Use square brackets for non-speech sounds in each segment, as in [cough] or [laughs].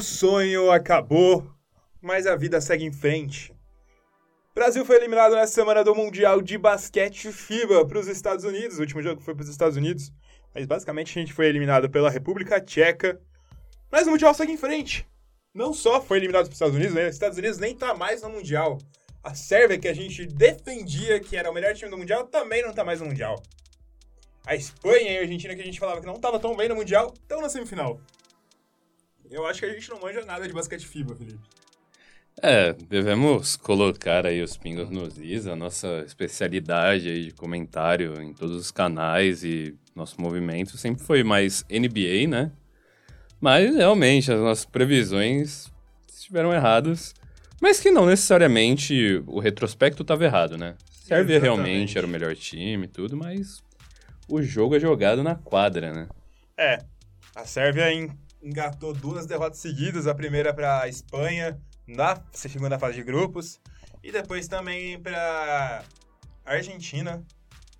O sonho acabou, mas a vida segue em frente. O Brasil foi eliminado nessa semana do Mundial de Basquete FIBA para os Estados Unidos. O último jogo foi para os Estados Unidos. Mas basicamente a gente foi eliminado pela República Tcheca. Mas o Mundial segue em frente. Não só foi eliminado para os Estados Unidos, né? Os Estados Unidos nem tá mais no Mundial. A Sérvia, que a gente defendia que era o melhor time do Mundial, também não tá mais no Mundial. A Espanha e a Argentina, que a gente falava que não tava tão bem no Mundial, estão na semifinal. Eu acho que a gente não manja nada de basquete FIBA, Felipe. É, devemos colocar aí os pingos nos is, a nossa especialidade aí de comentário em todos os canais e nosso movimento sempre foi mais NBA, né? Mas realmente as nossas previsões estiveram erradas, mas que não necessariamente o retrospecto estava errado, né? Sérvia realmente era o melhor time e tudo, mas o jogo é jogado na quadra, né? É, a Sérvia engatou duas derrotas seguidas, a primeira para a Espanha na segunda fase de grupos e depois também para Argentina,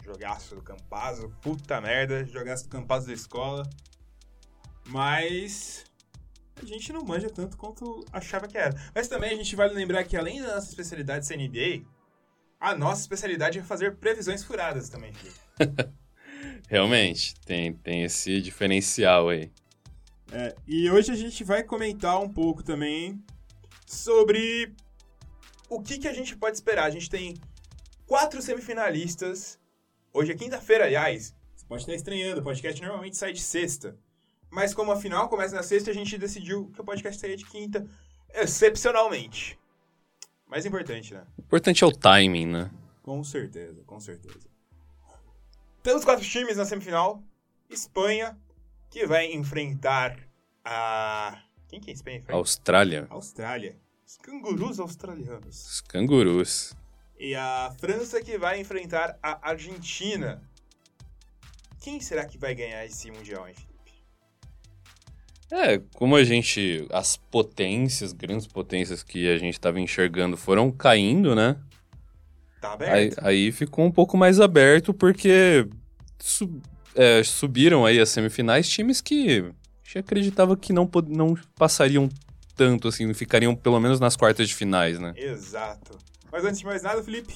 jogaço do Campazzo, puta merda, jogaço do Campazzo da escola. Mas a gente não manja tanto quanto achava que era. Mas também a gente vale lembrar que além da nossa especialidade ser NBA, a nossa especialidade é fazer previsões furadas também. [laughs] Realmente, tem, tem esse diferencial aí. É, e hoje a gente vai comentar um pouco também sobre o que, que a gente pode esperar. A gente tem quatro semifinalistas. Hoje é quinta-feira, aliás. Você pode estar estranhando, o podcast normalmente sai de sexta. Mas como a final começa na sexta, a gente decidiu que o podcast sairia de quinta, excepcionalmente. Mais importante, né? O importante é o timing, né? Com certeza, com certeza. Temos quatro times na semifinal. Espanha, que vai enfrentar a. Quem que é? Enfrenta? Austrália. Austrália. Os cangurus australianos. Os cangurus. E a França, que vai enfrentar a Argentina. Quem será que vai ganhar esse Mundial, hein, Felipe? É, como a gente. As potências, grandes potências que a gente estava enxergando foram caindo, né? Tá aberto. Aí, aí ficou um pouco mais aberto porque su é, subiram aí as semifinais times que gente acreditava que não, não passariam tanto, assim, ficariam pelo menos nas quartas de finais, né? Exato. Mas antes de mais nada, Felipe.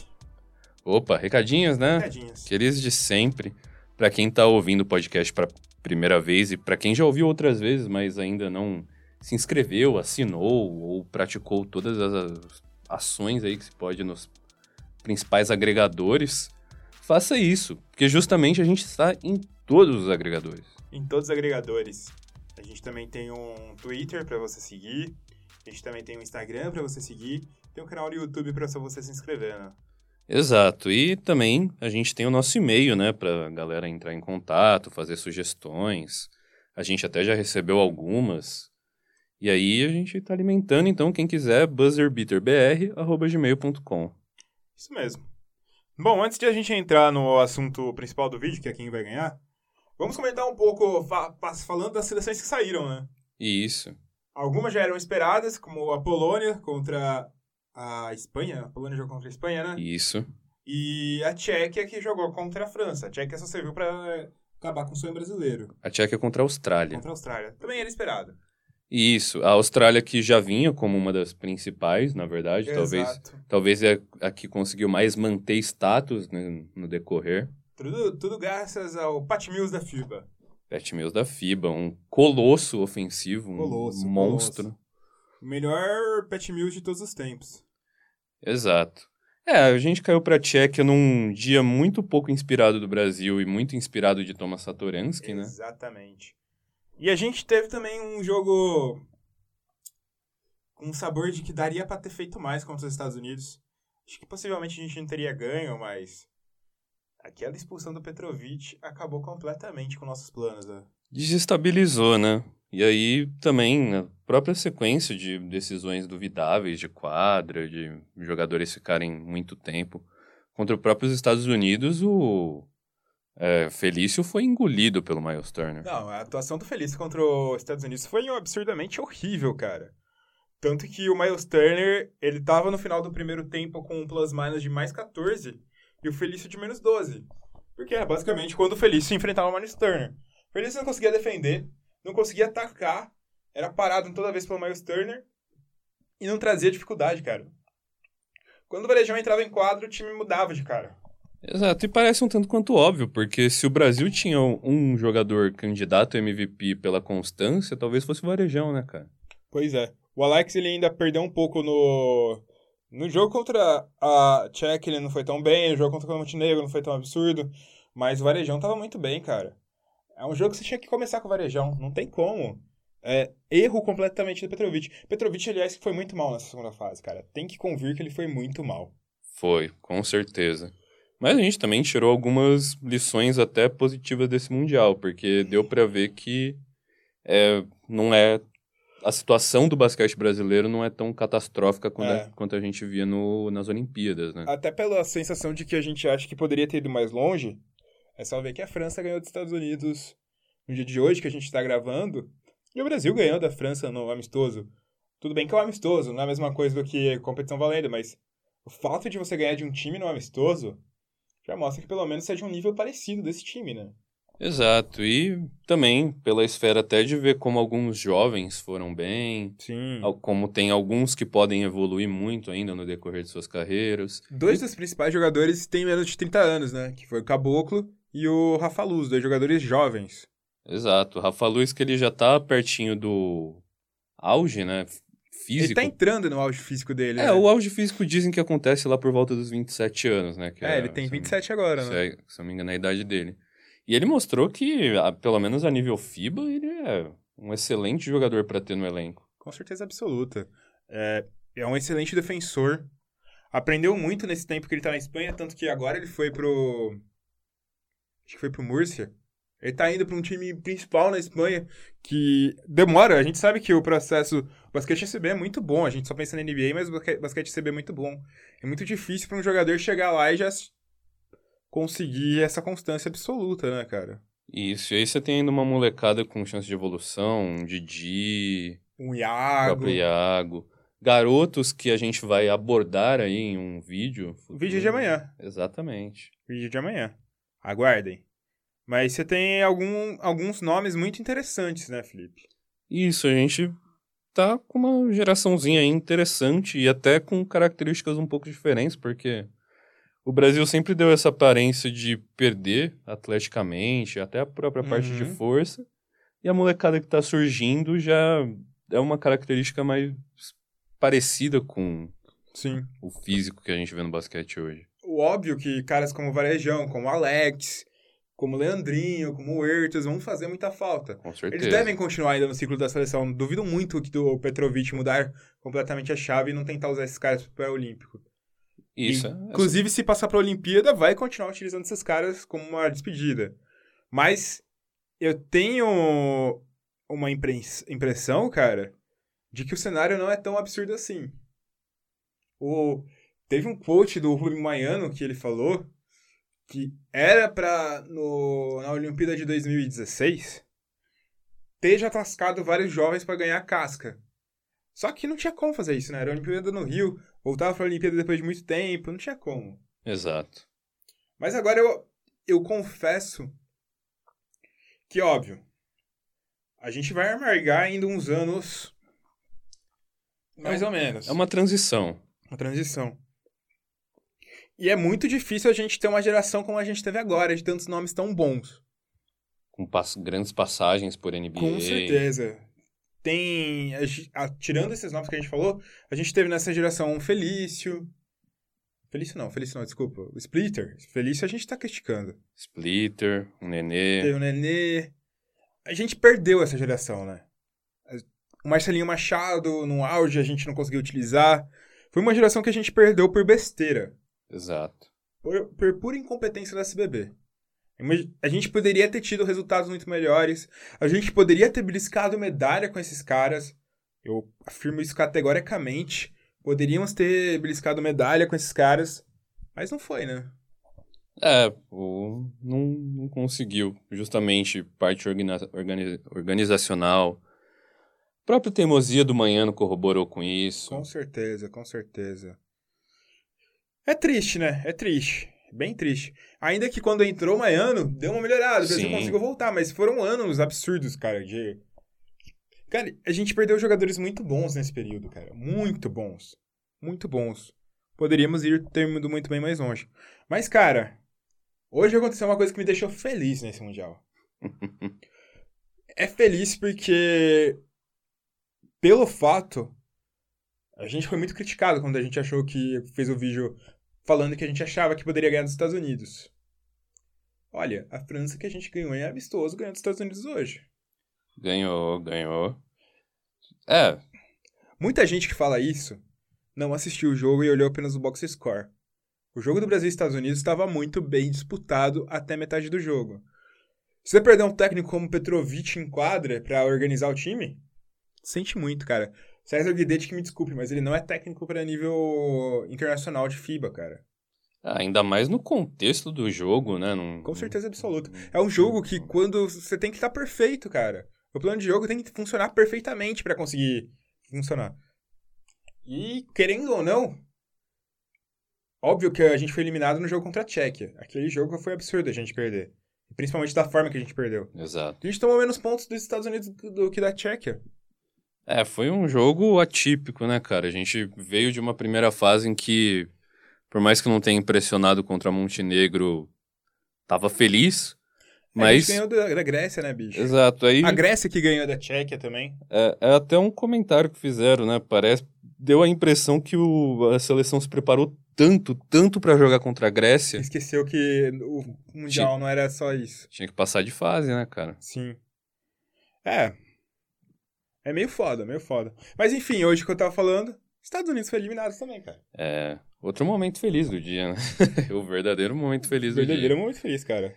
Opa, recadinhos, né? Recadinhos. Aqueles de sempre. Para quem tá ouvindo o podcast para primeira vez e para quem já ouviu outras vezes, mas ainda não se inscreveu, assinou ou praticou todas as ações aí que se pode nos principais agregadores, faça isso, porque justamente a gente está em todos os agregadores. Em todos os agregadores. A gente também tem um Twitter para você seguir, a gente também tem um Instagram para você seguir, tem um canal no YouTube para você se inscrever, né? Exato. E também a gente tem o nosso e-mail, né, para galera entrar em contato, fazer sugestões. A gente até já recebeu algumas. E aí a gente está alimentando, então, quem quiser, buzzerbeaterbr.gmail.com. Isso mesmo. Bom, antes de a gente entrar no assunto principal do vídeo, que é quem vai ganhar, vamos comentar um pouco, fa falando das seleções que saíram, né? Isso. Algumas já eram esperadas, como a Polônia contra a Espanha. A Polônia jogou contra a Espanha, né? Isso. E a Tchequia que jogou contra a França. A Tchequia só serviu para acabar com o sonho brasileiro. A Tchequia contra a Austrália. Contra a Austrália. Também era esperado. Isso, a Austrália que já vinha como uma das principais, na verdade, Exato. talvez talvez é a que conseguiu mais manter status né, no decorrer. Tudo, tudo graças ao Pat Mills da FIBA. Pat Mills da FIBA, um colosso ofensivo, um Colosso, monstro. colosso. O melhor Pat Mills de todos os tempos. Exato. É, a gente caiu pra Tchequia num dia muito pouco inspirado do Brasil e muito inspirado de Thomas Satoransky, né? Exatamente. E a gente teve também um jogo com um sabor de que daria para ter feito mais contra os Estados Unidos. Acho que possivelmente a gente não teria ganho, mas aquela expulsão do Petrovic acabou completamente com nossos planos. Né? Desestabilizou, né? E aí também na própria sequência de decisões duvidáveis de quadra, de jogadores ficarem muito tempo contra os próprios Estados Unidos, o é, Felício foi engolido pelo Miles Turner. Não, a atuação do Felício contra os Estados Unidos foi absurdamente horrível, cara. Tanto que o Miles Turner, ele tava no final do primeiro tempo com um plus-minus de mais 14 e o Felício de menos 12. Porque é basicamente quando o Felício enfrentava o Miles Turner. O Felício não conseguia defender, não conseguia atacar, era parado toda vez pelo Miles Turner e não trazia dificuldade, cara. Quando o Varejão entrava em quadro, o time mudava de cara. Exato, e parece um tanto quanto óbvio, porque se o Brasil tinha um jogador candidato a MVP pela constância, talvez fosse o Varejão, né, cara? Pois é. O Alex ele ainda perdeu um pouco no no jogo contra a Czech ele não foi tão bem, o jogo contra o Montenegro não foi tão absurdo, mas o Varejão tava muito bem, cara. É um jogo que você tinha que começar com o Varejão, não tem como. É, erro completamente do Petrovic. Petrovic, aliás, foi muito mal nessa segunda fase, cara. Tem que convir que ele foi muito mal. Foi, com certeza. Mas a gente também tirou algumas lições até positivas desse Mundial, porque deu para ver que é, não é a situação do basquete brasileiro não é tão catastrófica quanto, é. a, quanto a gente via no, nas Olimpíadas, né? Até pela sensação de que a gente acha que poderia ter ido mais longe, é só ver que a França ganhou dos Estados Unidos no dia de hoje, que a gente está gravando, e o Brasil ganhou da França no amistoso. Tudo bem que é um amistoso, não é a mesma coisa do que competição valendo, mas o fato de você ganhar de um time no amistoso já mostra que pelo menos seja um nível parecido desse time, né? Exato, e também pela esfera até de ver como alguns jovens foram bem, Sim. como tem alguns que podem evoluir muito ainda no decorrer de suas carreiras. Dois dos principais jogadores têm menos de 30 anos, né? Que foi o Caboclo e o Rafa Luz, dois jogadores jovens. Exato. O Rafa Luiz, que ele já tá pertinho do auge, né? Físico. Ele tá entrando no auge físico dele. É, né? o auge físico dizem que acontece lá por volta dos 27 anos, né? Que é, é, ele tem 27 agora, né? É, se eu não me engano, é a idade dele. E ele mostrou que, pelo menos a nível FIBA, ele é um excelente jogador para ter no elenco. Com certeza absoluta. É, é um excelente defensor. Aprendeu muito nesse tempo que ele tá na Espanha, tanto que agora ele foi pro. Acho que foi pro Múrcia. Ele tá indo para um time principal na Espanha que demora. A gente sabe que o processo. O basquete CB é muito bom. A gente só pensa na NBA, mas o basquete CB é muito bom. É muito difícil para um jogador chegar lá e já conseguir essa constância absoluta, né, cara? Isso. E aí você tem ainda uma molecada com chance de evolução, um Didi. Um Iago. Iago. Garotos que a gente vai abordar aí em um vídeo. Vídeo de amanhã. Exatamente. Vídeo de amanhã. Aguardem. Mas você tem algum, alguns nomes muito interessantes, né, Felipe? Isso, a gente tá com uma geraçãozinha interessante e até com características um pouco diferentes, porque o Brasil sempre deu essa aparência de perder atleticamente, até a própria uhum. parte de uhum. força, e a molecada que tá surgindo já é uma característica mais parecida com Sim. o físico que a gente vê no basquete hoje. O óbvio que caras como Varejão, como Alex, como Leandrinho, como o Ertas, vão fazer muita falta. Com certeza. Eles devem continuar ainda no ciclo da seleção. Duvido muito que do Petrovic mudar completamente a chave e não tentar usar esses caras para o Olímpico. Isso. E, inclusive, se passar para a Olimpíada, vai continuar utilizando esses caras como uma despedida. Mas eu tenho uma impressão, cara, de que o cenário não é tão absurdo assim. O... Teve um quote do Rubem Maiano que ele falou que era para na Olimpíada de 2016 ter já tascado vários jovens para ganhar casca. Só que não tinha como fazer isso, né? Era a Olimpíada no Rio, voltava para a Olimpíada depois de muito tempo, não tinha como. Exato. Mas agora eu, eu confesso que, óbvio, a gente vai amargar ainda uns anos mais é, ou menos. É uma transição. Uma transição. E é muito difícil a gente ter uma geração como a gente teve agora, de tantos nomes tão bons. Com pass grandes passagens por NBA. Com certeza. Tem. A, tirando esses nomes que a gente falou, a gente teve nessa geração um Felício. Felício não, Felício não, desculpa. O Splitter. Felício a gente tá criticando. Splitter, o Nenê. Teve o Nenê. A gente perdeu essa geração, né? O Marcelinho Machado, no auge, a gente não conseguiu utilizar. Foi uma geração que a gente perdeu por besteira. Exato. Por, por pura incompetência da SBB. A gente poderia ter tido resultados muito melhores. A gente poderia ter beliscado medalha com esses caras. Eu afirmo isso categoricamente. Poderíamos ter beliscado medalha com esses caras. Mas não foi, né? É, o, não, não conseguiu. Justamente parte organiza, organiza, organizacional. A própria teimosia do Manhã corroborou com isso. Com certeza, com certeza. É triste, né? É triste. Bem triste. Ainda que quando entrou Maiano, deu uma melhorada, o Brasil conseguiu voltar, mas foram anos absurdos, cara, de. Cara, a gente perdeu jogadores muito bons nesse período, cara. Muito bons. Muito bons. Poderíamos ir ter ido muito bem mais longe. Mas, cara, hoje aconteceu uma coisa que me deixou feliz nesse Mundial. [laughs] é feliz porque, pelo fato, a gente foi muito criticado quando a gente achou que fez o vídeo falando que a gente achava que poderia ganhar dos Estados Unidos. Olha, a França que a gente ganhou é amistoso ganhou dos Estados Unidos hoje. Ganhou, ganhou. É. Muita gente que fala isso não assistiu o jogo e olhou apenas o box score. O jogo do Brasil e Estados Unidos estava muito bem disputado até metade do jogo. Se você perder um técnico como Petrovic em quadra para organizar o time, sente muito, cara. César Guidetti que me desculpe, mas ele não é técnico para nível internacional de FIBA, cara. Ah, ainda mais no contexto do jogo, né? Num... Com certeza absoluta. É um jogo que quando você tem que estar tá perfeito, cara. O plano de jogo tem que funcionar perfeitamente para conseguir funcionar. E, querendo ou não, óbvio que a gente foi eliminado no jogo contra a Tchequia. Aquele jogo foi absurdo a gente perder. Principalmente da forma que a gente perdeu. Exato. A gente tomou menos pontos dos Estados Unidos do que da Tchequia. É, foi um jogo atípico, né, cara? A gente veio de uma primeira fase em que por mais que não tenha impressionado contra Montenegro, tava feliz. Mas... A gente ganhou da, Grécia, né, bicho? Exato. Aí... A Grécia que ganhou da Tchequia também. É, é até um comentário que fizeram, né? Parece. Deu a impressão que o, a seleção se preparou tanto, tanto para jogar contra a Grécia. Esqueceu que o Mundial tinha, não era só isso. Tinha que passar de fase, né, cara? Sim. É. É meio foda, meio foda. Mas enfim, hoje que eu tava falando, Estados Unidos foi eliminado também, cara. É. Outro momento feliz do dia, né? [laughs] o verdadeiro momento feliz do verdadeiro dia. Verdadeiro momento feliz, cara.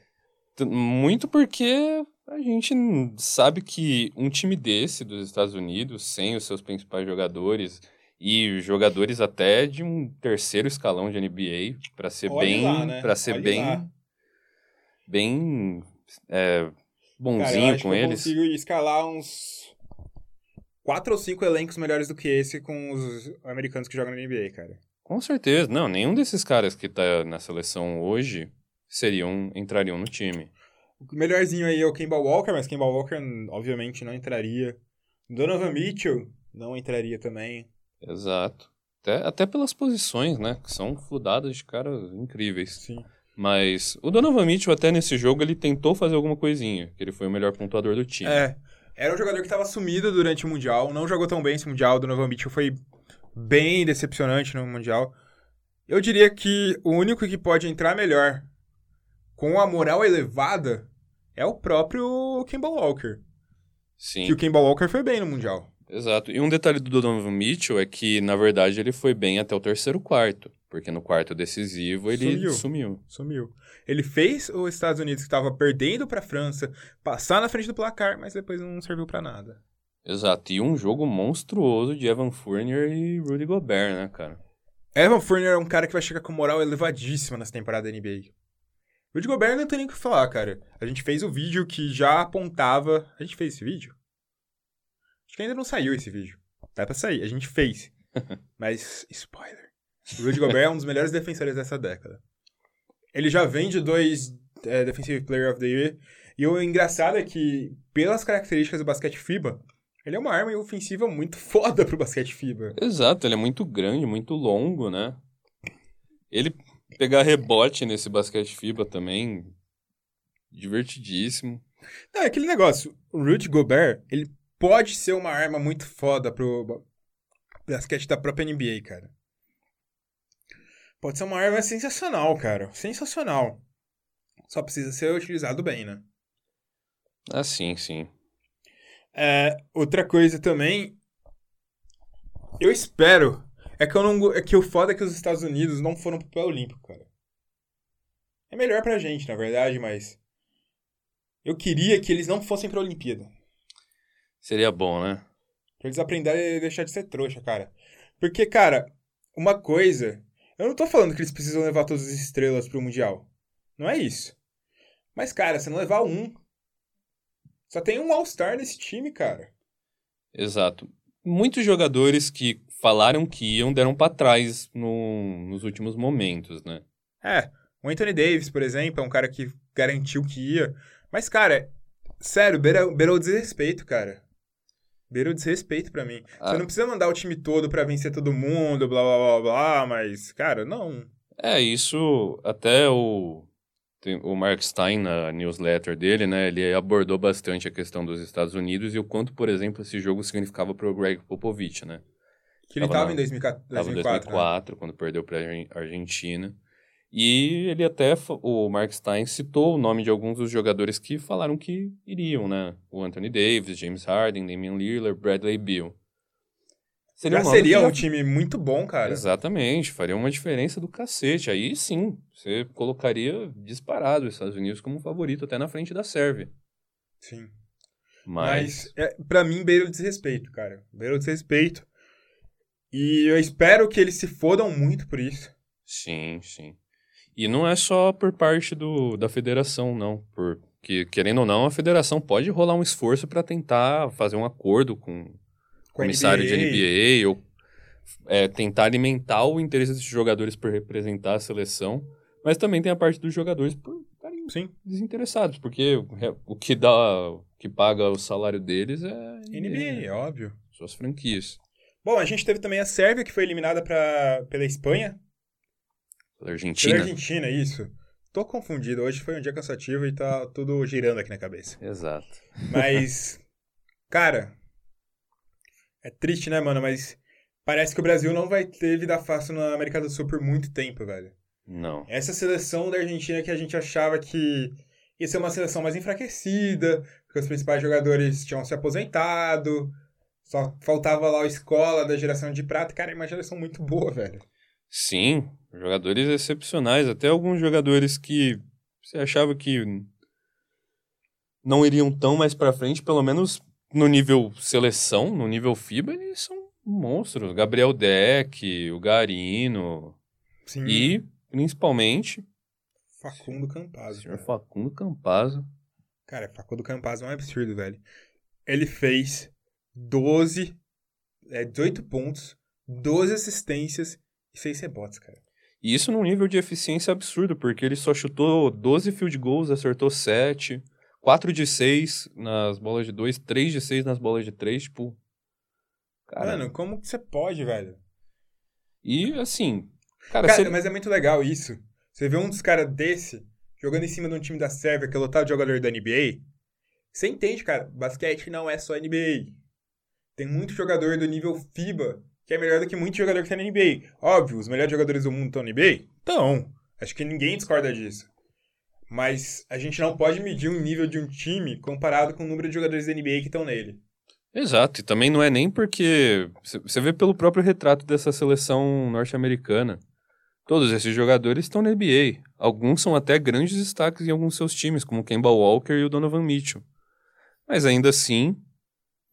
Muito porque a gente sabe que um time desse dos Estados Unidos, sem os seus principais jogadores e jogadores até de um terceiro escalão de NBA, para ser Olha bem, lá, né? para ser Olha bem, lá. bem é, bonzinho Cara, com eles. Eu consigo escalar uns quatro ou cinco elencos melhores do que esse com os americanos que jogam na NBA, cara. Com certeza. Não, nenhum desses caras que tá na seleção hoje seriam, entrariam no time. O melhorzinho aí é o Kemba Walker, mas Kemba Walker obviamente não entraria. Donovan Mitchell não entraria também. Exato. Até, até pelas posições, né? Que são fludadas de caras incríveis. Sim. Mas o Donovan Mitchell, até nesse jogo, ele tentou fazer alguma coisinha. Que ele foi o melhor pontuador do time. É. Era um jogador que estava sumido durante o Mundial. Não jogou tão bem esse Mundial. O Donovan Mitchell foi bem decepcionante no Mundial. Eu diria que o único que pode entrar melhor com a moral elevada é o próprio Kimball Walker. Sim. Que o Kimball Walker foi bem no Mundial. Exato. E um detalhe do Donovan Mitchell é que, na verdade, ele foi bem até o terceiro quarto. Porque no quarto decisivo ele sumiu. Sumiu. sumiu. Ele fez os Estados Unidos, que estava perdendo para a França, passar na frente do placar, mas depois não serviu para nada. Exato, e um jogo monstruoso de Evan Fournier e Rudy Gobert, né, cara? Evan Fournier é um cara que vai chegar com moral elevadíssima nessa temporada da NBA. Rudy Gobert não tem nem o que falar, cara. A gente fez o vídeo que já apontava... A gente fez esse vídeo? Acho que ainda não saiu esse vídeo. Dá pra sair, a gente fez. [laughs] Mas, spoiler. O Rudy Gobert é um dos melhores defensores dessa década. Ele já vem de dois é, Defensive Player of the Year. E o engraçado é que, pelas características do basquete FIBA, ele é uma arma ofensiva muito foda pro basquete FIBA. Exato, ele é muito grande, muito longo, né? Ele pegar rebote nesse basquete FIBA também, divertidíssimo. Não, é aquele negócio, o Rudy Gobert, ele pode ser uma arma muito foda pro basquete da própria NBA, cara. Pode ser uma arma sensacional, cara. Sensacional. Só precisa ser utilizado bem, né? Ah, sim, sim. É, outra coisa também. Eu espero. É que, eu não, é que o foda é que os Estados Unidos não foram pro Olímpico, cara. É melhor pra gente, na verdade, mas. Eu queria que eles não fossem pra Olimpíada. Seria bom, né? Pra eles aprenderem a deixar de ser trouxa, cara. Porque, cara, uma coisa. Eu não tô falando que eles precisam levar todas as estrelas pro Mundial. Não é isso. Mas, cara, se não levar um, só tem um All-Star nesse time, cara. Exato. Muitos jogadores que falaram que iam deram para trás no, nos últimos momentos, né? É. O Anthony Davis, por exemplo, é um cara que garantiu que ia. Mas, cara, sério, beirou, beirou o desrespeito, cara. Beira o desrespeito pra mim. Ah. Você não precisa mandar o time todo pra vencer todo mundo, blá blá blá blá, mas, cara, não. É, isso até o, o Mark Stein, na newsletter dele, né, ele abordou bastante a questão dos Estados Unidos e o quanto, por exemplo, esse jogo significava para o Greg Popovich, né? Que ele Tava tava na- em 2004, Tava em 2004, 2004, quando perdeu para a Argentina. E ele até, o Mark Stein citou o nome de alguns dos jogadores que falaram que iriam, né? O Anthony Davis, James Harden, Damian Lillard, Bradley Beal. Já um seria já- um time muito bom, cara. Exatamente, faria uma diferença do cacete. Aí sim, você colocaria disparado os Estados Unidos como favorito até na frente da Sérvia. Sim. Mas, Mas, é, pra mim, beira o desrespeito, cara. Beira o desrespeito. E eu espero que eles se fodam muito por isso. sim, sim. E não é só por parte do, da federação, não. Porque, querendo ou não, a federação pode rolar um esforço para tentar fazer um acordo com o Com a comissário NBA. de NBA ou é, tentar alimentar o interesse desses jogadores por representar a seleção. Mas também tem a parte dos jogadores por estarem Sim. desinteressados, porque o- o que dá, o que paga o salário deles é NBA, é óbvio. suas franquias. Bom, a gente teve também a Sérvia, que foi eliminada pra, pela Espanha. Pela Pela Argentina. Argentina, isso. Tô confundido. Hoje foi um dia cansativo e tá tudo girando aqui na cabeça. Exato. Mas, [laughs] cara, é triste, né, mano? Mas parece que o Brasil não vai ter vida fácil na América do Sul por muito tempo, velho. Não. Essa seleção da Argentina que a gente achava que ia ser uma seleção mais enfraquecida, porque os principais jogadores tinham se aposentado, só faltava lá o escola da geração de prata. Cara, é uma geração muito boa, velho. Sim, jogadores excepcionais, até alguns jogadores que você achava que não iriam tão mais pra frente, pelo menos no nível seleção, no nível FIBA, eles são monstros. Gabriel Deck, o Garino Sim. e, principalmente, Facundo Campazzo. senhor cara. Facundo Campazzo. Cara, Facundo Campazzo é um absurdo, velho. Ele fez 12, é, 18 pontos, 12 assistências e 6 rebotes, cara. E isso num nível de eficiência absurdo, porque ele só chutou 12 field goals, acertou 7, 4 de 6 nas bolas de 2, 3 de 6 nas bolas de 3, tipo... Cara, Mano, como que você pode, velho? e assim... Cara, Cara, ele- mas é muito legal isso. Você vê um dos caras desse jogando em cima de um time da Sérvia que é lotado de jogador da NBA. Você entende, cara? Basquete não é só NBA. Tem muito jogador do nível FIBA que é melhor do que muito jogador que tá na NBA. Óbvio, os melhores jogadores do mundo estão na NBA? Então, acho que ninguém discorda disso. Mas a gente não pode medir o nível de um time comparado com o número de jogadores da NBA que estão nele. Exato, e também não é nem porque... Você vê pelo próprio retrato dessa seleção norte-americana. Todos esses jogadores estão na NBA. Alguns são até grandes destaques em alguns seus times, como o Kemba Walker e o Donovan Mitchell. Mas ainda assim,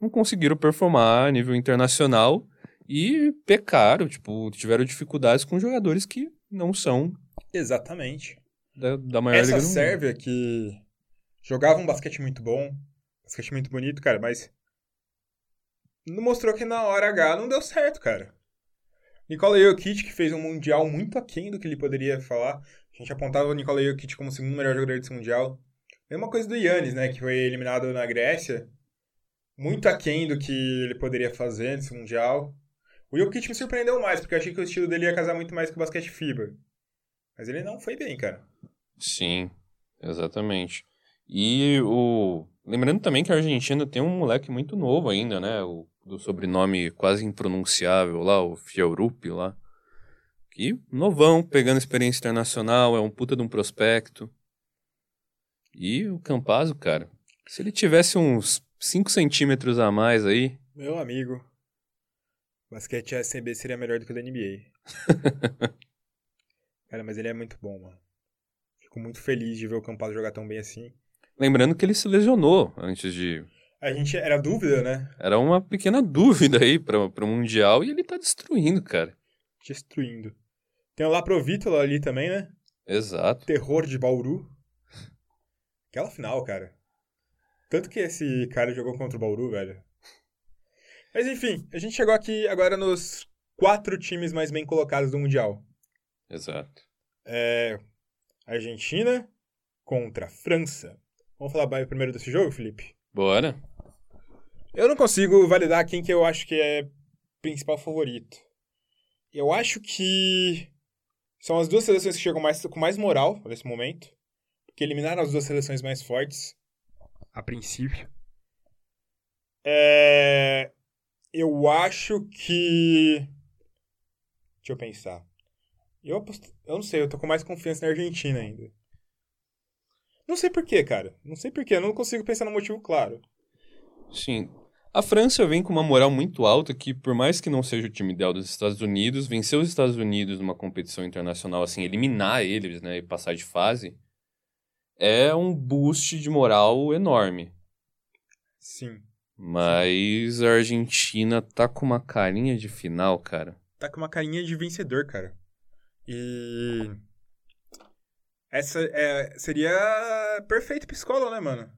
não conseguiram performar a nível internacional e pecaram, tipo, tiveram dificuldades com jogadores que não são Exatamente. da, da maior Essa. Sérvia que jogava um basquete muito bom, basquete muito bonito, cara, mas não mostrou que na hora H não deu certo, cara. Nikola Jokic, que fez um mundial muito aquém do que ele poderia falar. A gente apontava o Nikola Jokic como o segundo melhor jogador desse mundial. Mesma coisa do Yannis, né, que foi eliminado na Grécia. Muito aquém do que ele poderia fazer nesse mundial. O Jokic me surpreendeu mais, porque eu achei que o estilo dele ia casar muito mais com o basquete FIBA. Mas ele não foi bem, cara. Sim, exatamente. E o. Lembrando também que a Argentina tem um moleque muito novo ainda, né? O do sobrenome quase impronunciável lá, o Fiorup lá. Que novão, pegando experiência internacional, é um puta de um prospecto. E o Campazzo, cara, se ele tivesse uns 5 centímetros a mais aí, Meu amigo, basquete ACB seria melhor do que o da NBA. [laughs] Cara, mas ele é muito bom, mano. Fico muito feliz de ver o Campazzo jogar tão bem assim. lembrando que ele se lesionou antes de. A gente era dúvida, né? Era uma pequena dúvida aí para o Mundial e ele tá destruindo, cara. Destruindo. Tem o Laprovitola ali também, né? Exato. Terror de Bauru. Aquela final, cara. Tanto que esse cara jogou contra o Bauru, velho. Mas enfim, a gente chegou aqui agora nos quatro times mais bem colocados do Mundial. Exato. É, Argentina contra França. Vamos falar primeiro desse jogo, Felipe? Bora. Eu não consigo validar quem que eu acho que é principal favorito. Eu acho que são as duas seleções que chegam mais, com mais moral nesse momento. Porque eliminaram as duas seleções mais fortes, a princípio. É... Eu acho que. Deixa eu pensar. Eu, aposto... eu não sei, eu tô com mais confiança na Argentina ainda. Não sei porquê, cara. Não sei porquê, eu não consigo pensar no motivo claro. Sim. A França vem com uma moral muito alta que, por mais que não seja o time ideal dos Estados Unidos, vencer os Estados Unidos numa competição internacional, assim, eliminar eles, né, e passar de fase, é um boost de moral enorme. Sim. Mas a Argentina tá com uma carinha de final, cara. Tá com uma carinha de vencedor, cara. E. Essa é, seria perfeito pro Escola, né, mano?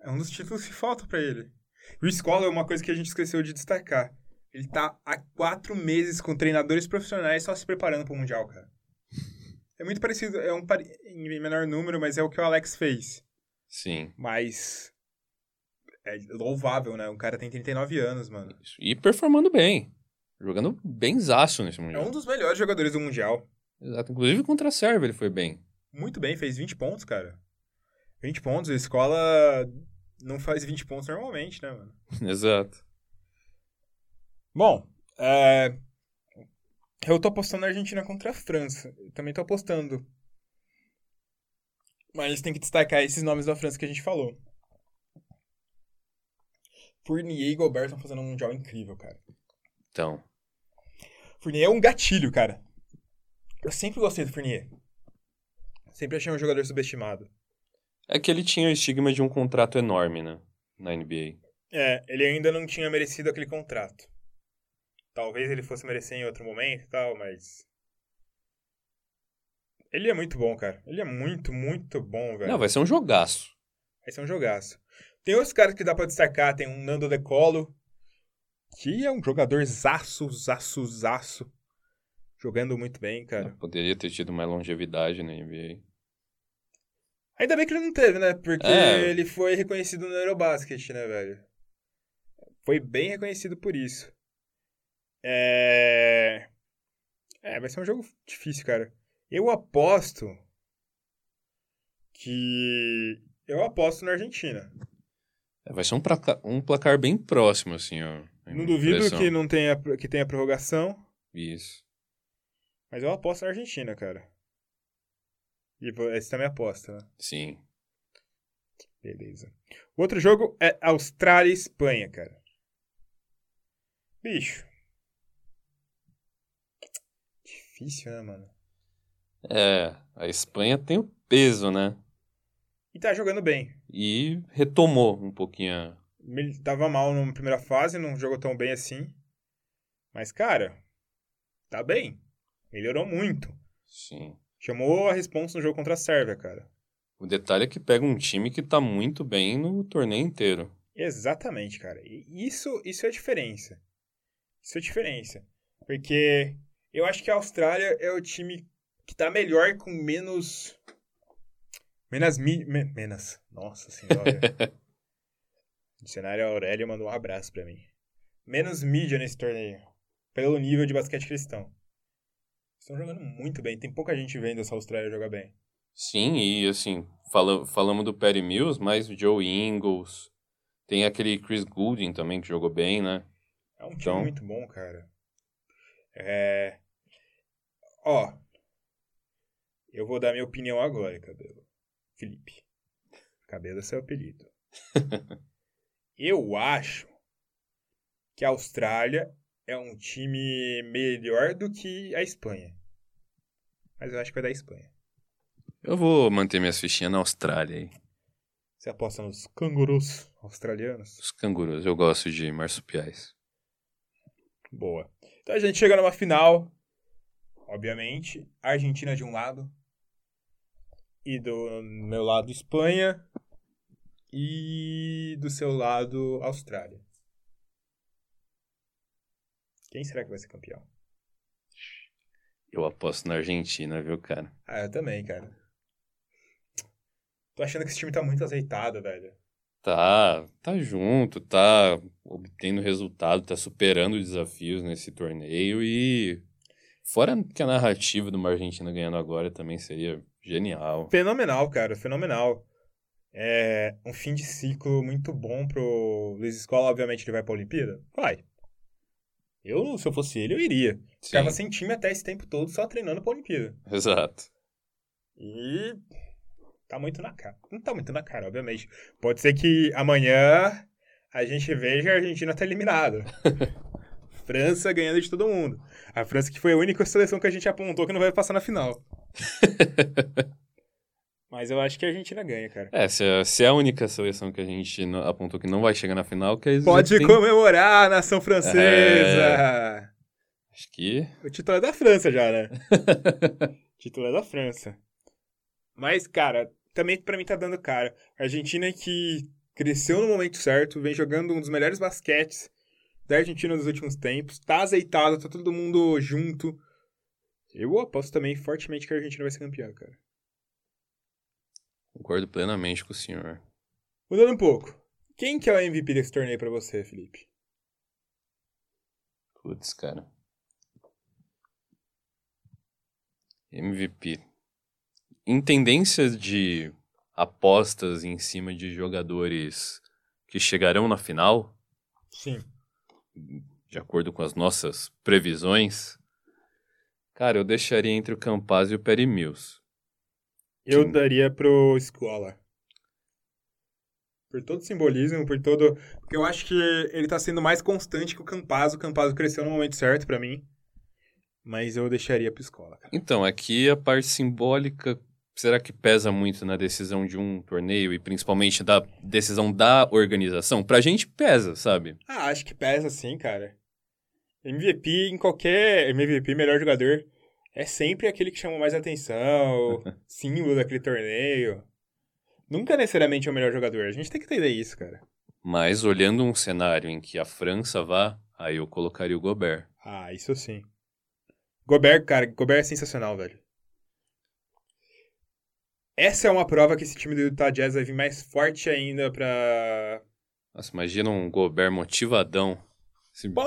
É um dos títulos que falta para ele. E o Escola é uma coisa que a gente esqueceu de destacar. Ele tá há quatro meses com treinadores profissionais só se preparando pro Mundial, cara. [laughs] É muito parecido, é um em menor número, mas é o que o Alex fez. Sim. Mas é louvável, né? O cara tem 39 anos, mano. E performando bem. Jogando bem zaço nesse Mundial. É um dos melhores jogadores do Mundial. Exato. Inclusive contra a Sérvia ele foi bem. Muito bem, fez 20 pontos, cara. 20 pontos, a escola não faz 20 pontos normalmente, né, mano? [laughs] Exato. Bom, é... eu tô apostando na Argentina contra a França. Eu também tô apostando. Mas tem que destacar esses nomes da França que a gente falou. Fournier e Gobert estão fazendo um mundial incrível, cara. Então. Fournier é um gatilho, cara. Eu sempre gostei do Fournier. Sempre achei um jogador subestimado. É que ele tinha o estigma de um contrato enorme, né? Na NBA. É, ele ainda não tinha merecido aquele contrato. Talvez ele fosse merecer em outro momento e tal, mas. Ele é muito bom, cara. Ele é muito, muito bom, velho. Não, vai ser um jogaço. Vai ser um jogaço. Tem outros caras que dá pra destacar. Tem um Nando De Colo, que é um jogador zaço, zaço, zaço. Jogando muito bem, cara. Poderia ter tido mais longevidade na NBA. Ainda bem que ele não teve, né? Porque é. ele foi reconhecido no Eurobasket, né, velho? Foi bem reconhecido por isso. É. É, vai ser um jogo difícil, cara. Eu aposto que. Eu aposto na Argentina. É, vai ser um placar, um placar bem próximo, assim, ó. Não duvido impressão. que não tenha, que tenha prorrogação. Isso. Mas eu aposto na Argentina, cara. E essa também aposta, né? Sim. Beleza. O outro jogo é Austrália e Espanha, cara. Bicho. Difícil, né, mano? É, a Espanha tem o peso, né? E tá jogando bem. E retomou um pouquinho. Ele tava mal na primeira fase, não jogou tão bem assim. Mas, cara, tá bem. Melhorou muito. Sim. Chamou a responsa no jogo contra a Sérvia, cara. O detalhe é que pega um time que tá muito bem no torneio inteiro. Exatamente, cara. E isso, isso é a diferença. Isso é a diferença. Porque eu acho que a Austrália é o time que tá melhor com menos. Menos. Mi... Menos. Nossa senhora. [laughs] dicionário Aurélio mandou um abraço para mim. Menos mídia nesse torneio. Pelo nível de basquete cristão. Estão jogando muito bem. Tem pouca gente vendo essa Austrália jogar bem. Sim, e assim, fala, falamos do Perry Mills, mas o Joe Ingles. Tem aquele Chris Goulding também que jogou bem, né? É um time então... muito bom, cara. É. Ó. Eu vou dar minha opinião agora, Cabelo. Felipe. Cabelo é seu apelido. [laughs] eu acho que a Austrália é um time melhor do que a Espanha. Mas eu acho que vai dar a Espanha. Eu vou manter minhas fichinhas na Austrália aí. Você aposta nos cangurus australianos? Os cangurus, eu gosto de marsupiais. Boa. Então a gente chega numa final. Obviamente, Argentina de um lado. E do meu lado, Espanha. E do seu lado, Austrália. Quem será que vai ser campeão? Eu aposto na Argentina, viu, cara? Ah, eu também, cara. Tô achando que esse time tá muito azeitado, velho. Tá, tá junto, tá obtendo resultado, tá superando desafios nesse torneio e fora que a narrativa de uma Argentina ganhando agora também seria genial. Fenomenal, cara, fenomenal. É um fim de ciclo muito bom pro Luiz Escola, obviamente ele vai pra Olimpíada? Vai. Eu, se eu fosse ele, eu iria. Ficava sem time até esse tempo todo, só treinando pra Olimpíada. Exato. E tá muito na cara. Não tá muito na cara, obviamente. Pode ser que amanhã a gente veja a Argentina tá eliminada. [laughs] França ganhando de todo mundo. A França que foi a única seleção que a gente apontou que não vai passar na final. [laughs] Mas eu acho que a Argentina ganha, cara. É, se é, se é a única seleção que a gente apontou que não vai chegar na final, que Pode tem... comemorar a nação francesa! É... Acho que. O título é da França já, né? o [laughs] título é da França. Mas, cara, também para mim tá dando cara. A Argentina que cresceu no momento certo, vem jogando um dos melhores basquetes da Argentina nos últimos tempos, tá azeitado, tá todo mundo junto. Eu aposto também fortemente que a Argentina vai ser campeã, cara. Concordo plenamente com o senhor. Mudando um pouco. Quem que é o MVP desse torneio para você, Felipe? Putz, cara. MVP. Em tendência de apostas em cima de jogadores que chegarão na final. Sim. De acordo com as nossas previsões. Cara, eu deixaria entre o Campaz e o Perry Mills. Eu Sim. daria pro Escola. Por todo o simbolismo, por todo. Porque eu acho que ele tá sendo mais constante que o Campazzo. O Campazzo cresceu no momento certo para mim. Mas eu deixaria pro Escola. Cara. Então, aqui a parte simbólica. Será que pesa muito na decisão de um torneio e principalmente da decisão da organização? Pra gente pesa, sabe? Ah, acho que pesa sim, cara. MVP em qualquer. MVP, melhor jogador é sempre aquele que chama mais atenção, [laughs] símbolo daquele torneio. Nunca necessariamente é o melhor jogador. A gente tem que entender isso, cara. Mas olhando um cenário em que a França vá, aí eu colocaria o Gobert. Ah, isso sim. Gobert, cara, Gobert é sensacional, velho. Essa é uma prova que esse time do Utah Jazz vai vir mais forte ainda pra. Nossa, imagina um Gobert motivadão. Esse... Pô,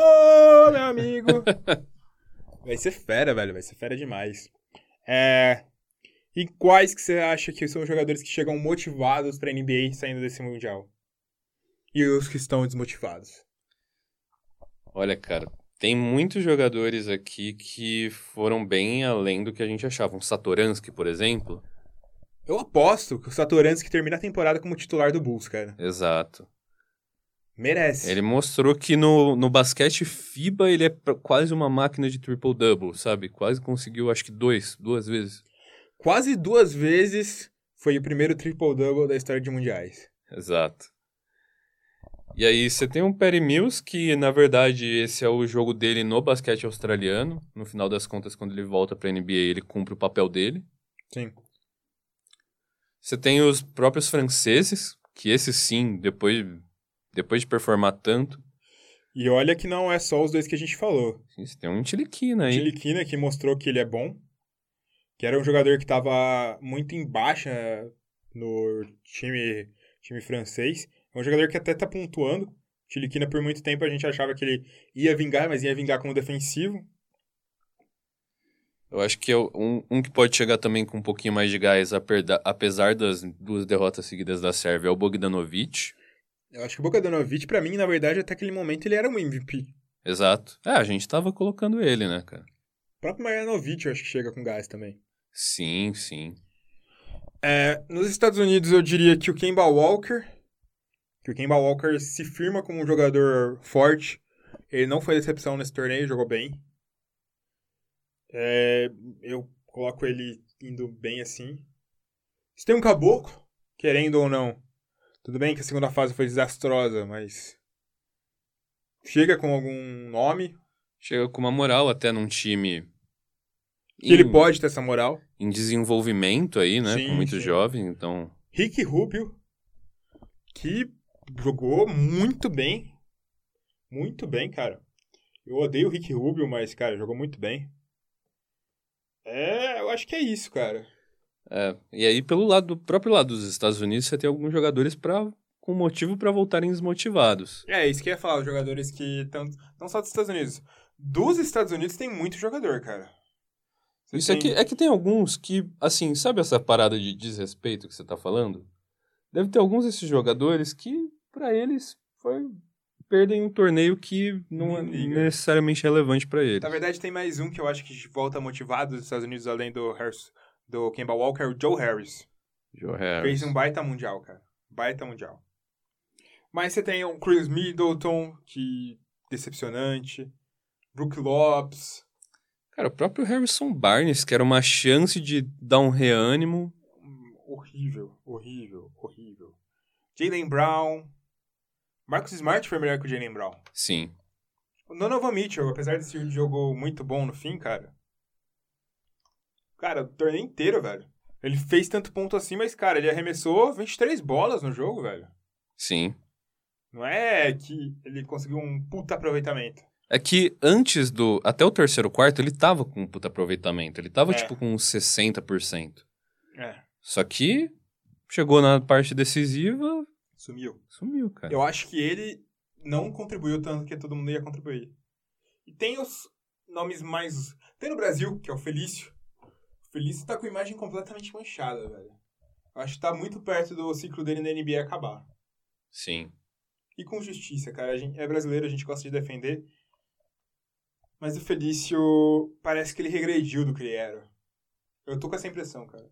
meu amigo! [laughs] Vai ser fera, velho. Vai ser fera demais. É... E quais que você acha que são os jogadores que chegam motivados pra NBA saindo desse Mundial? E os que estão desmotivados? Olha, cara, tem muitos jogadores aqui que foram bem além do que a gente achava. Um Satoransky, por exemplo. Eu aposto que o Satoransky termina a temporada como titular do Bulls, cara. Exato. Merece. Ele mostrou que no, no basquete FIBA ele é quase uma máquina de triple-double, sabe? Quase conseguiu, acho que dois, duas vezes. Quase duas vezes foi o primeiro triple-double da história de mundiais. Exato. E aí você tem um Perry Mills, que na verdade esse é o jogo dele no basquete australiano. No final das contas, quando ele volta pra NBA, ele cumpre o papel dele. Sim. Você tem os próprios franceses, que esses sim, depois depois de performar tanto. E olha que não é só os dois que a gente falou. Sim, você tem um Tiliquina aí. Tiliquina que mostrou que ele é bom. Que era um jogador que estava muito em baixa no time, time francês. É um jogador que até tá pontuando. Tiliquina, por muito tempo, a gente achava que ele ia vingar, mas ia vingar como defensivo. Eu acho que é um, um que pode chegar também com um pouquinho mais de gás, apesar das duas derrotas seguidas da Sérvia, é o Bogdanovic. Eu acho que o Bogdanovic, pra mim, na verdade, até aquele momento ele era um MVP. Exato. É, a gente tava colocando ele, né, cara? O próprio Marjanovic eu acho que chega com gás também. Sim, sim. É, nos Estados Unidos eu diria que o Kemba Walker, que o Kemba Walker se firma como um jogador forte. Ele não foi decepção nesse torneio, jogou bem. É, eu coloco ele indo bem assim. Se tem um caboclo, querendo ou não, tudo bem que a segunda fase foi desastrosa, mas. Chega com algum nome. Chega com uma moral até num time. Em... ele pode ter essa moral. Em desenvolvimento aí, né? Sim, com muito sim. jovem, então. Rick Rubio, que jogou muito bem. Muito bem, cara. Eu odeio o Rick Rubio, mas, cara, jogou muito bem. É, eu acho que é isso, cara. É, e aí, pelo lado do próprio lado dos Estados Unidos, você tem alguns jogadores para com motivo para voltarem desmotivados. É, isso que eu ia falar, os jogadores que estão não só dos Estados Unidos. Dos Estados Unidos tem muito jogador, cara. Você Isso é tem- que, é que tem alguns que, assim, sabe essa parada de desrespeito que você tá falando? Deve ter alguns desses jogadores que, pra eles, foi perdem um torneio que não é necessariamente relevante pra eles. Na verdade, tem mais um que eu acho que volta motivado dos Estados Unidos, além do Harris, do Kemba Walker, o Joe Harris. Joe Harris. Fez um baita mundial, cara. Baita mundial. Mas você tem o Chris Middleton, que decepcionante. Brook Lopes. Cara, o próprio Harrison Barnes, que era uma chance de dar um reânimo. Horrível, horrível, horrível. Jalen Brown. Marcus Smart foi melhor que o Jalen Brown. Sim. O Donovan Mitchell, apesar de ser um jogo muito bom no fim, cara. Cara, o torneio inteiro, velho. Ele fez tanto ponto assim, mas, cara, ele arremessou 23 bolas no jogo, velho. Sim. Não é que ele conseguiu um puta aproveitamento. É que antes do. Até o terceiro quarto, ele tava com um puta aproveitamento. Ele tava, É. tipo, com uns 60%. É, Só que chegou na parte decisiva, sumiu. sumiu, cara. Eu acho que ele não contribuiu tanto que todo mundo ia contribuir. E tem os nomes mais. Tem no Brasil, que é o Felício. O Felício tá com a imagem completamente manchada, velho. Eu acho que tá muito perto do ciclo dele na NBA acabar. Sim. E com justiça, cara. A gente é brasileiro, a gente gosta de defender. Mas o Felício parece que ele regrediu do que ele era. Eu tô com essa impressão, cara.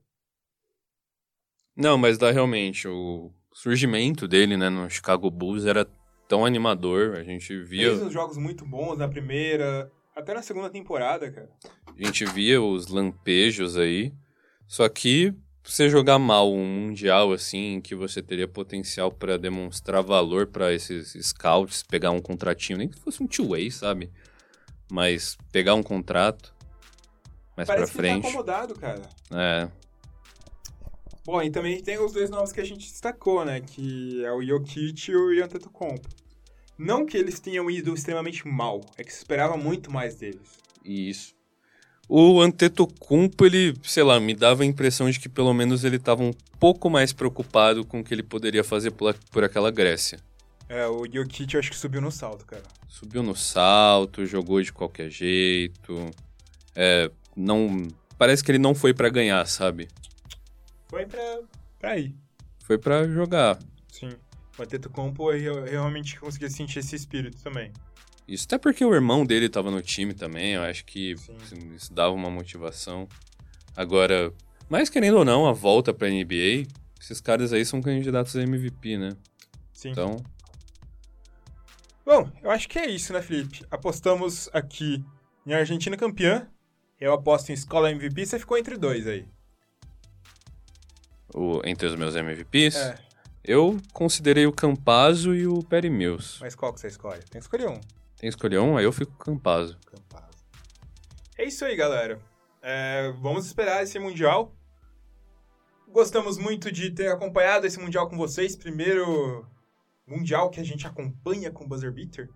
Não, mas dá realmente. O surgimento dele, né, no Chicago Bulls era tão animador. A gente via, Fez uns jogos muito bons na primeira, até na segunda temporada, cara. a gente via os lampejos aí. Só que você jogar mal um mundial assim, que você teria potencial pra demonstrar valor pra esses scouts, pegar um contratinho, nem que fosse um two-way, sabe? Mas pegar um contrato mais Parece pra tá frente. acomodado, cara. É, Bom, e também tem os dois nomes que a gente destacou, né? Que é o Jokic e o Antetokounmpo. Não que eles tenham ido extremamente mal, é que se esperava muito mais deles. Isso. O Antetokounmpo, ele, sei lá, me dava a impressão de que pelo menos ele estava um pouco mais preocupado com o que ele poderia fazer por, por aquela Grécia. É, o Jokic eu acho que subiu no salto, cara. Subiu no salto, jogou de qualquer jeito. É, não, parece que ele não foi pra ganhar, sabe? Foi pra, pra ir. Foi pra jogar. Sim. O Antetokounmpo eu realmente consegui sentir esse espírito também. Isso até porque o irmão dele tava no time também, eu acho que Sim. isso dava uma motivação. Agora, mas querendo ou não, a volta pra NBA, esses caras aí são candidatos a MVP, né? Sim. Então, Bom, eu acho que é isso, né, Felipe? Apostamos aqui em Argentina campeã. Eu aposto em escola MVP, você ficou entre dois aí. o- entre os meus MVPs, É, eu considerei o Campazzo e o Perry Mills. mas qual que você escolhe? Tem que escolher um. Tem que escolher um, aí eu fico com o Campazzo. Campazzo. É isso aí, galera. É, vamos esperar esse Mundial. Gostamos muito de ter acompanhado esse Mundial com vocês. Primeiro Mundial que a gente acompanha com o Buzzer Beater.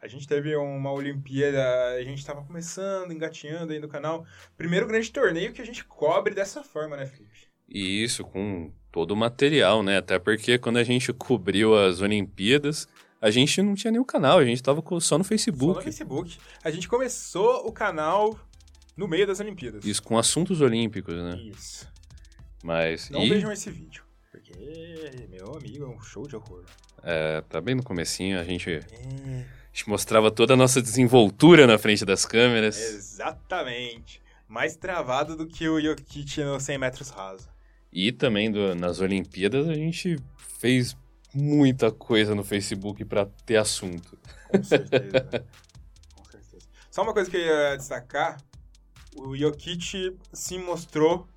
A gente teve uma Olimpíada, a gente estava começando, engatinhando aí no canal. Primeiro grande torneio que a gente cobre dessa forma, né, Felipe? E isso com todo o material, né? Até porque quando a gente cobriu as Olimpíadas, a gente não tinha nenhum canal, a gente tava só no Só Facebook. no Facebook. A gente começou o canal no meio das Olimpíadas. Isso com assuntos olímpicos, né? Isso. Mas. Não e vejam esse vídeo. Porque, meu amigo, é um show de horror. é, tá bem no comecinho, a gente, É, a gente mostrava toda a nossa desenvoltura na frente das câmeras. exatamente. Mais travado do que o Jokic no 100 metros raso. E também do- nas Olimpíadas a gente fez muita coisa no Facebook pra ter assunto. Com certeza. Com certeza. Só uma coisa que eu ia destacar: o Jokic se mostrou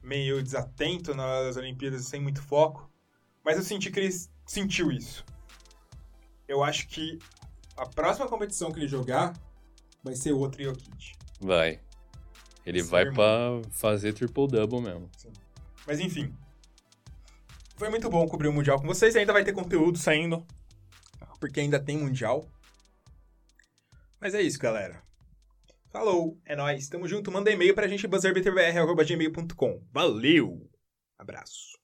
meio desatento nas Olimpíadas, sem muito foco, mas eu senti que ele sentiu isso. Eu acho que a próxima competição que ele jogar vai ser outro Jokic. Vai. Ele Sim, vai pra fazer triple-double mesmo. Mas enfim. Foi muito bom cobrir o Mundial com vocês. Ainda vai ter conteúdo saindo. Porque ainda tem Mundial. Mas é isso, galera. Falou, é nóis. Tamo junto. Manda e-mail pra gente, buzzerbeterbr.gmail.com. Valeu! Abraço.